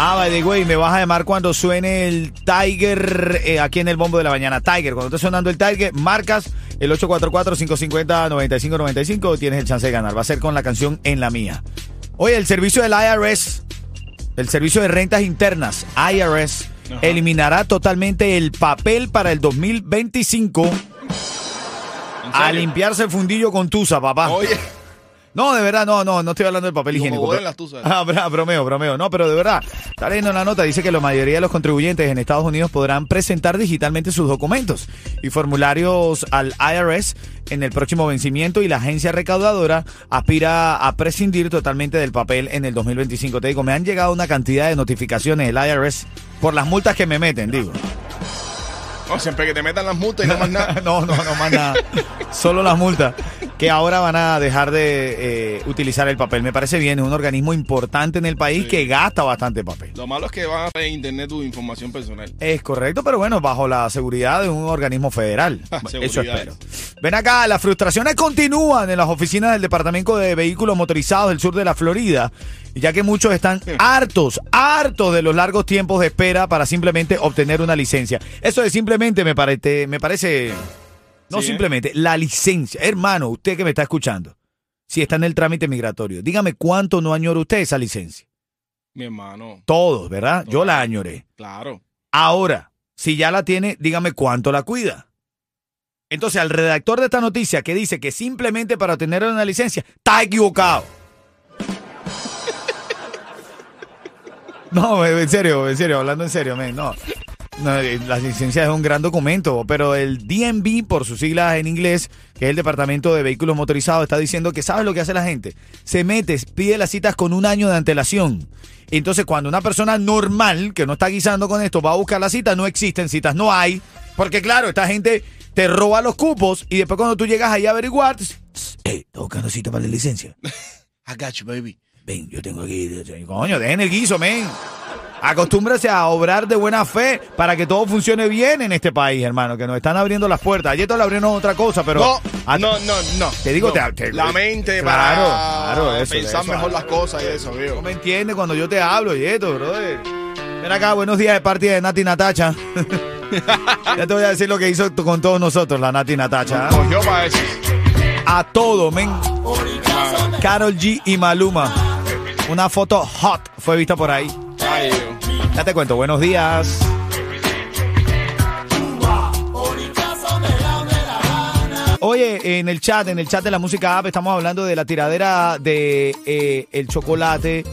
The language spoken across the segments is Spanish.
Ah, by the way, me vas a llamar cuando suene el Tiger eh, aquí en el bombo de la mañana. Tiger, cuando esté sonando el Tiger, marcas el 844-550-9595 tienes el chance de ganar. Va a ser con la canción En la Mía. Oye, el servicio del IRS, el servicio de rentas internas, IRS, eliminará totalmente el papel para el 2025 a limpiarse el fundillo con tusa, papá. Oye, No, de verdad, no, no, no estoy hablando del papel Como higiénico. pero- tuzas. Ah, bromeo, bromeo. No, pero de verdad, está leyendo la nota, dice que la mayoría de los contribuyentes en Estados Unidos podrán presentar digitalmente sus documentos y formularios al IRS en el próximo vencimiento y la agencia recaudadora aspira a prescindir totalmente del papel en el 2025. Te digo, me han llegado una cantidad de notificaciones del IRS por las multas que me meten, digo. no, siempre que te metan las multas y no más nada. No, no, no más nada. Solo las multas. Que ahora van a dejar de eh, utilizar el papel. Me parece bien, es un organismo importante en el país Sí. que gasta bastante papel. Lo malo es que van a ver en internet tu información personal. Es correcto, pero bueno, bajo la seguridad de un organismo federal. Eso Seguridad. espero. Ven acá, las frustraciones continúan en las oficinas del Departamento de Vehículos Motorizados del sur de la Florida, ya que muchos están hartos, hartos de los largos tiempos de espera para simplemente obtener una licencia. Eso de simplemente me parece, me parece, no Sí, ¿eh? simplemente, la licencia. Hermano, usted que me está escuchando, si está en el trámite migratorio, dígame cuánto no añora usted esa licencia. Mi hermano, Todos, ¿verdad? Yo la añoré. claro. Ahora, si ya la tiene, dígame cuánto la cuida. Entonces, al redactor de esta noticia que dice que simplemente para obtener una licencia, está equivocado. No, en serio, en serio, hablando en serio, no. Eh, la licencia es un gran documento, pero el DMV, por sus siglas en inglés, que es el Departamento de Vehículos Motorizados, está diciendo que ¿sabes lo que hace la gente? Se mete, pide las citas con un año de antelación. Entonces, cuando una persona normal, que no está guisando con esto, va a buscar la cita, no existen citas, no hay. Porque claro, esta gente te roba los cupos y después cuando tú llegas ahí a averiguar, hey, estoy buscando cita para la licencia. I got you, baby. Ven, yo tengo aquí. Coño, dejen el guiso, men. Acostúmbrese a obrar de buena fe para que todo funcione bien en este país, hermano, que nos están abriendo las puertas. Ayer te lo abrieron otra cosa, pero. No, no, no, no. Te digo, no. te- te- La mente Claro, para claro, eso, pensar eso. mejor las cosas y eso, No viejo. me entiendes cuando yo te hablo y esto, brother. Ven acá, buenos días de parte de Nati Natacha. ya te voy a decir lo que hizo con todos nosotros, la Nati Natacha. Cogió para eso. A todo, men. Carol G y Maluma. Una foto hot fue vista por ahí. Ya te cuento, buenos días. Oye, en el chat, en el chat de la música app, estamos hablando de la tiradera de eh, el chocolate,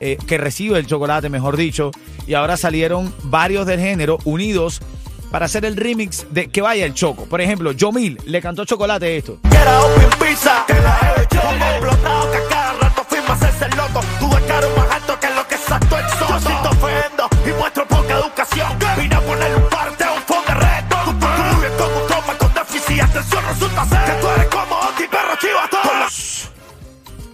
eh, que recibe el chocolate, mejor dicho, y ahora salieron varios del género unidos para hacer el remix de Que vaya el choco. Por ejemplo, Yomil le cantó chocolate esto. Era open pizza, que la he hecho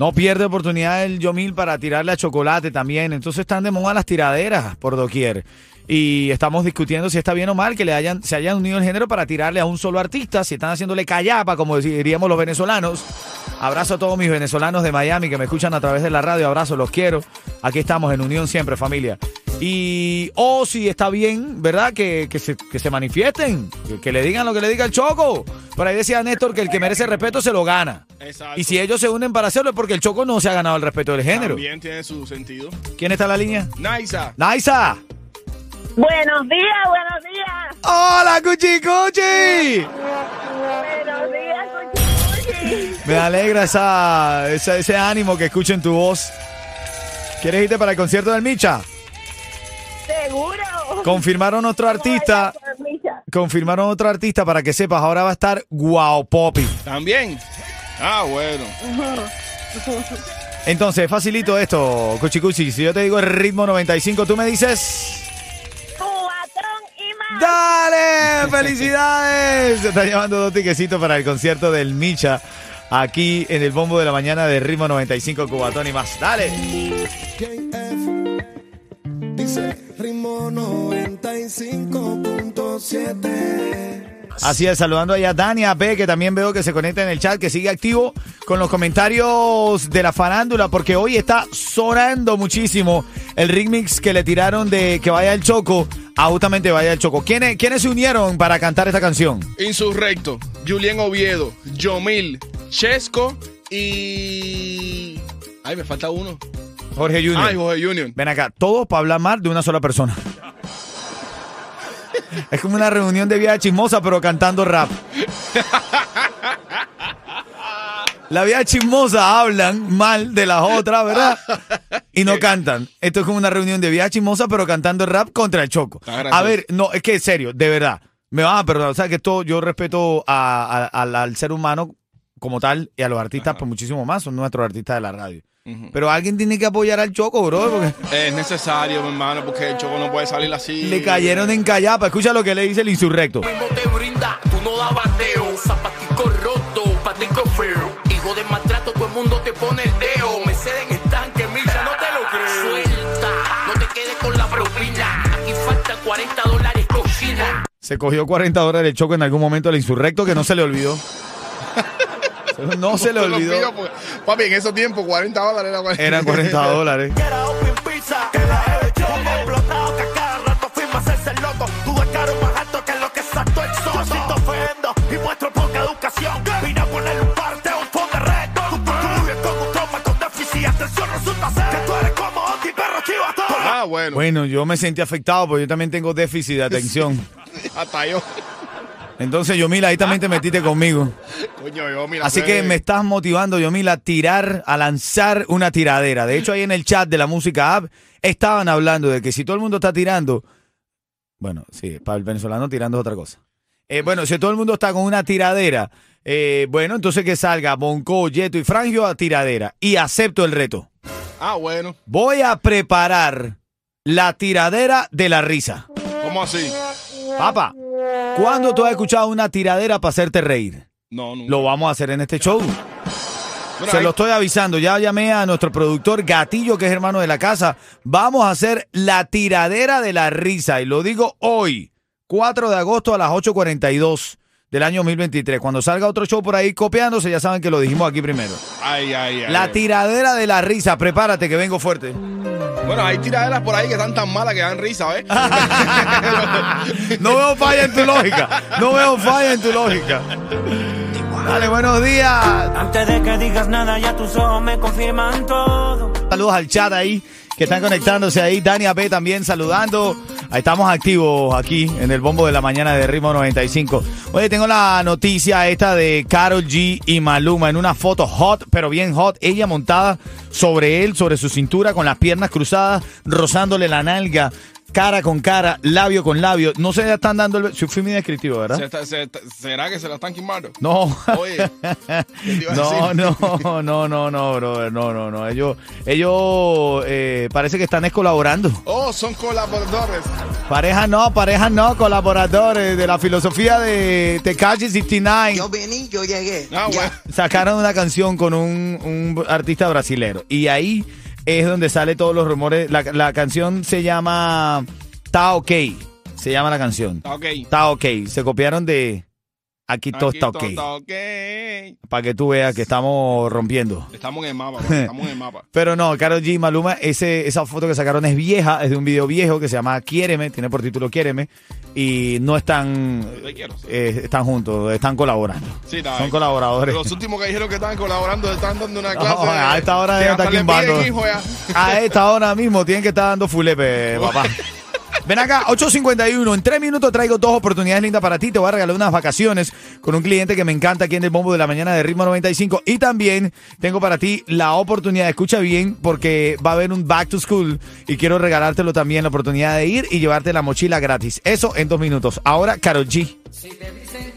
No pierde oportunidad el Yomil para tirarle a chocolate también. Entonces están de moda las tiraderas por doquier. Y estamos discutiendo si está bien o mal que le hayan, se hayan unido el género para tirarle a un solo artista, si están haciéndole callapa, como diríamos los venezolanos. Abrazo a todos mis venezolanos de Miami que me escuchan a través de la radio. Abrazo, los quiero. Aquí estamos en unión siempre, familia. Y, o si está bien, ¿verdad? Que, que se, que se manifiesten, que, que le digan lo que le diga el Choco. Por ahí decía Néstor que el que merece respeto se lo gana. Exacto. Y si ellos se unen para hacerlo es porque el Choco no se ha ganado el respeto del género. También tiene su sentido. ¿Quién está en la línea? Naisa. ¡Naisa! Buenos días, buenos días. ¡Hola, Cuchi Cuchi! Buenos días, Cuchi. Me alegra esa, esa- ese ánimo que escucho en tu voz. ¿Quieres irte para el concierto del Micha? Seguro. Confirmaron otro artista. Confirmaron otro artista para que sepas. Ahora va a estar Guau Poppy. También. Ah, bueno. Entonces, facilito esto, Cuchi Cuchi. Si yo te digo el ritmo 95, tú me dices. Cubatón y ¡Dale! ¡Felicidades! Se está llevando dos tiquecitos para el concierto del Micha aquí en el bombo de la mañana de Ritmo 95 Cubatón y más. ¡Dale! KF dice ritmo 95.7. Así es, saludando allá a Dani AP, que también veo que se conecta en el chat, que sigue activo con los comentarios de la farándula, porque hoy está sonando muchísimo el remix que le tiraron de que vaya el Choco a justamente vaya el Choco. ¿Quiénes, ¿Quiénes se unieron para cantar esta canción? Insurrecto, Julián Oviedo, Yomil, Chesco y. Ay, me falta uno. Jorge Junior. Ay, Jorge Junior. Ven acá, todos para hablar mal de una sola persona. Es como una reunión de vida chismosa, pero cantando rap. La vida chismosa hablan mal de las otras, ¿verdad? Y no cantan. Esto es como una reunión de vida chismosa, pero cantando rap contra el choco. A ver, no, es que en serio, de verdad. Me van a perdonar. O sea, que esto yo respeto a- a- al- al ser humano como tal y a los artistas, pues muchísimo más. Son nuestros artistas de la radio. Pero alguien tiene que apoyar al choco, bro, porque. Es necesario, mi hermano, porque el choco no puede salir así. Le cayeron en callapa. Escucha lo que le dice el insurrecto. mismo te brinda, tú no das bateo, zapatico roto, patico feo, hijo de maltrato, todo el mundo te pone el dedo, me ceden estanque, milla, no te lo creo. Suelta, no te quedes con la propina, aquí faltan 40 dólares cochina. Se cogió 40 dólares de choco en algún momento el insurrecto que no se le olvidó. No se le olvidó. pido, pues. Papi, en esos tiempos, 40 dólares era 40. Eran 40 dólares. Ah, bueno. Bueno, yo me sentí afectado porque yo también tengo déficit de atención. Hasta yo. Entonces, Yomila, ahí también te metiste conmigo. Coño, yo, mira. Así que me estás motivando, Yomila, a tirar, a lanzar una tiradera. De hecho, ahí en el chat de la música app estaban hablando de que si todo el mundo está tirando, bueno, sí, para el venezolano tirando es otra cosa. Eh, bueno, si todo el mundo está con una tiradera, eh, bueno, entonces que salga Bonco, Yeto y Frangio a tiradera. Y acepto el reto. Ah, bueno. Voy a preparar la tiradera de la risa. ¿Cómo así? Papá, ¿cuándo tú has escuchado una tiradera para hacerte reír? No, no. Lo vamos a hacer en este show. Se ahí- lo estoy avisando. Ya llamé a nuestro productor Gatillo, que es hermano de la casa. Vamos a hacer la tiradera de la risa. Y lo digo hoy, 4 de agosto a las 8.42 del año 2023. Cuando salga otro show por ahí copiándose, ya saben que lo dijimos aquí primero. Ay, ay, ay. La tiradera de la risa. Prepárate que vengo fuerte. Bueno, hay tiraderas por ahí que están tan malas que dan risa, ¿ves? No veo falla en tu lógica. No veo falla en tu lógica. Dale, buenos días. Antes de que digas nada, ya tus ojos me confirman todo. Saludos al chat ahí que están conectándose ahí. Dani AP también saludando. Ahí estamos activos aquí en el bombo de la mañana de Ritmo 95. Oye, tengo la noticia esta de Carol G y Maluma en una foto hot, pero bien hot. Ella montada sobre él, sobre su cintura, con las piernas cruzadas, rozándole la nalga. Cara con cara, labio con labio. No se le están dando el... Sí, Fui muy descriptivo, ¿verdad? Se está- se está- ¿Será que se la están quemando? No. Oye, ¿qué te iba a No, no, no, no, no, brother, no, no, no. Ellos, ellos eh, parece que están es colaborando. Oh, son colaboradores. Pareja no, pareja no, colaboradores de la filosofía de Tekashi 69. Yo vení, yo llegué. Ah, bueno. Sacaron una canción con un, un artista brasilero. Y ahí es donde sale todos los rumores. La, la canción se llama Está OK. Se llama la canción. Está ok. Está OK. Se copiaron de Aquí todo está OK. Está ok. Para que tú veas que estamos rompiendo. Estamos en el mapa, estamos en el mapa. Pero no, Karol G y Maluma, ese, esa foto que sacaron es vieja, es de un video viejo que se llama Quiéreme, tiene por título Quiéreme, y no están, Te quiero, sí. eh, están juntos, están colaborando. Sí, está Son colaboradores. Los últimos que dijeron que estaban colaborando están dando una clase. A esta hora hasta estar quimbando. A esta hora mismo tienen que estar dando fulepe, papá. Ven acá, 8.51. En tres minutos traigo dos oportunidades lindas para ti. Te voy a regalar unas vacaciones con un cliente que me encanta aquí en el Bombo de la Mañana de Ritmo 95. Y también tengo para ti la oportunidad, escucha bien, porque va a haber un back to school y quiero regalártelo también, la oportunidad de ir y llevarte la mochila gratis. Eso en dos minutos. Ahora, Karol G. Te dicen